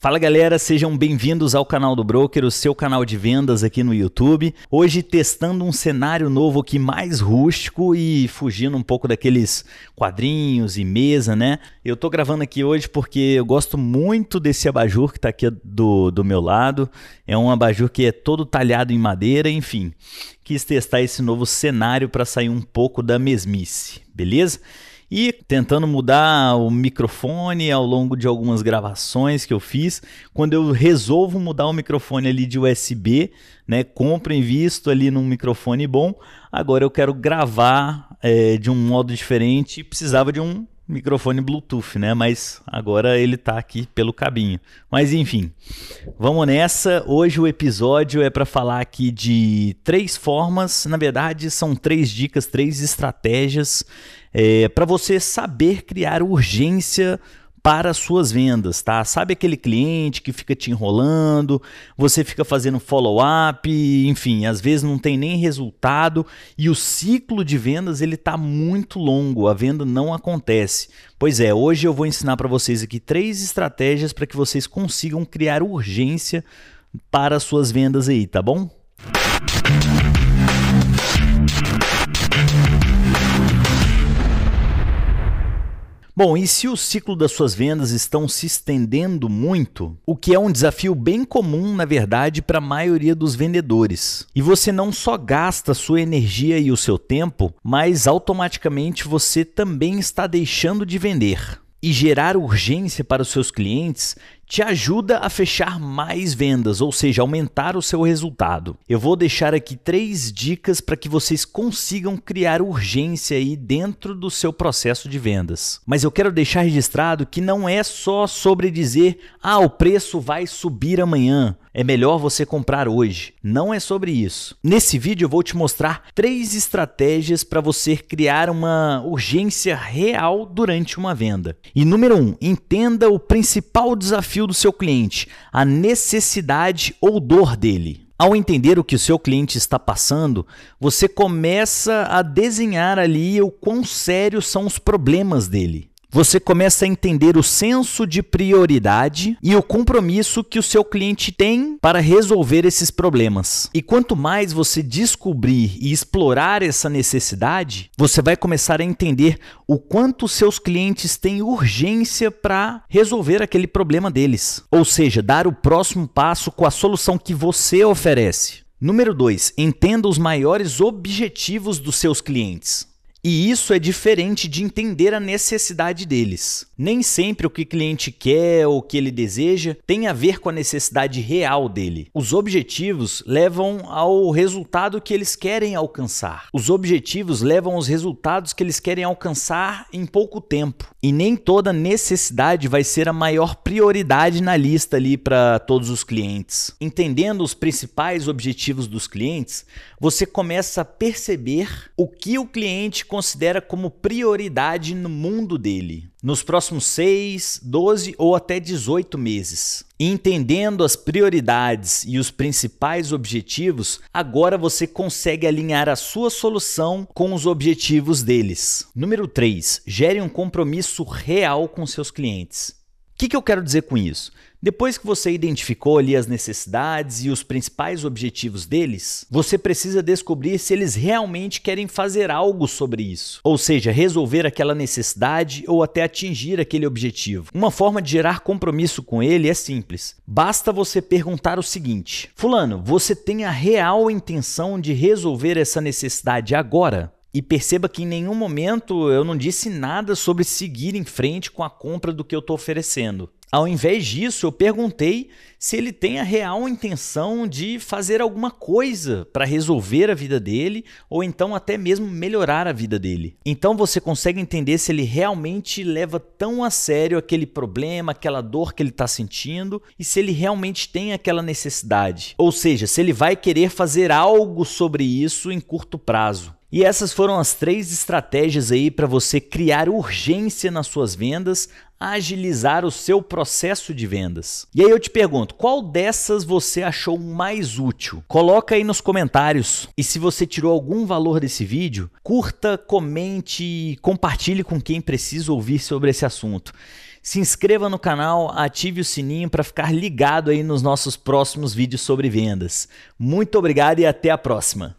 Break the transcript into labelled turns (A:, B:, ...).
A: Fala galera, sejam bem-vindos ao canal do Broker, o seu canal de vendas aqui no YouTube. Hoje testando um cenário novo aqui mais rústico e fugindo um pouco daqueles quadrinhos e mesa, né? Eu tô gravando aqui hoje porque eu gosto muito desse abajur que tá aqui do, do meu lado. É um abajur que é todo talhado em madeira, enfim. Quis testar esse novo cenário para sair um pouco da mesmice, beleza? E tentando mudar o microfone ao longo de algumas gravações que eu fiz. Quando eu resolvo mudar o microfone ali de USB, né, compro invisto ali num microfone bom, agora eu quero gravar é, de um modo diferente, precisava de um microfone Bluetooth, né? Mas agora ele está aqui pelo cabinho. Mas enfim, vamos nessa. Hoje o episódio é para falar aqui de três formas, na verdade são três dicas, três estratégias é, para você saber criar urgência para suas vendas, tá? Sabe aquele cliente que fica te enrolando, você fica fazendo follow-up, enfim, às vezes não tem nem resultado e o ciclo de vendas ele tá muito longo, a venda não acontece. Pois é, hoje eu vou ensinar para vocês aqui três estratégias para que vocês consigam criar urgência para suas vendas aí, tá bom? Bom, e se o ciclo das suas vendas estão se estendendo muito, o que é um desafio bem comum, na verdade, para a maioria dos vendedores. E você não só gasta sua energia e o seu tempo, mas automaticamente você também está deixando de vender e gerar urgência para os seus clientes te ajuda a fechar mais vendas, ou seja, aumentar o seu resultado. Eu vou deixar aqui três dicas para que vocês consigam criar urgência aí dentro do seu processo de vendas. Mas eu quero deixar registrado que não é só sobre dizer, ah, o preço vai subir amanhã é melhor você comprar hoje. Não é sobre isso. Nesse vídeo eu vou te mostrar três estratégias para você criar uma urgência real durante uma venda. E número um, entenda o principal desafio do seu cliente, a necessidade ou dor dele. Ao entender o que o seu cliente está passando, você começa a desenhar ali o quão sérios são os problemas dele você começa a entender o senso de prioridade e o compromisso que o seu cliente tem para resolver esses problemas. E quanto mais você descobrir e explorar essa necessidade, você vai começar a entender o quanto seus clientes têm urgência para resolver aquele problema deles. Ou seja, dar o próximo passo com a solução que você oferece. Número 2. Entenda os maiores objetivos dos seus clientes. E isso é diferente de entender a necessidade deles. Nem sempre o que o cliente quer ou o que ele deseja tem a ver com a necessidade real dele. Os objetivos levam ao resultado que eles querem alcançar. Os objetivos levam aos resultados que eles querem alcançar em pouco tempo. E nem toda necessidade vai ser a maior prioridade na lista ali para todos os clientes. Entendendo os principais objetivos dos clientes, você começa a perceber o que o cliente considera como prioridade no mundo dele nos próximos 6, 12 ou até 18 meses. Entendendo as prioridades e os principais objetivos, agora você consegue alinhar a sua solução com os objetivos deles. Número 3. Gere um compromisso real com seus clientes. O que, que eu quero dizer com isso? Depois que você identificou ali as necessidades e os principais objetivos deles, você precisa descobrir se eles realmente querem fazer algo sobre isso, ou seja, resolver aquela necessidade ou até atingir aquele objetivo. Uma forma de gerar compromisso com ele é simples. Basta você perguntar o seguinte: Fulano, você tem a real intenção de resolver essa necessidade agora? E perceba que em nenhum momento eu não disse nada sobre seguir em frente com a compra do que eu estou oferecendo. Ao invés disso, eu perguntei se ele tem a real intenção de fazer alguma coisa para resolver a vida dele ou então até mesmo melhorar a vida dele. Então você consegue entender se ele realmente leva tão a sério aquele problema, aquela dor que ele está sentindo e se ele realmente tem aquela necessidade. Ou seja, se ele vai querer fazer algo sobre isso em curto prazo. E essas foram as três estratégias aí para você criar urgência nas suas vendas, agilizar o seu processo de vendas. E aí eu te pergunto, qual dessas você achou mais útil? Coloca aí nos comentários. E se você tirou algum valor desse vídeo, curta, comente e compartilhe com quem precisa ouvir sobre esse assunto. Se inscreva no canal, ative o sininho para ficar ligado aí nos nossos próximos vídeos sobre vendas. Muito obrigado e até a próxima.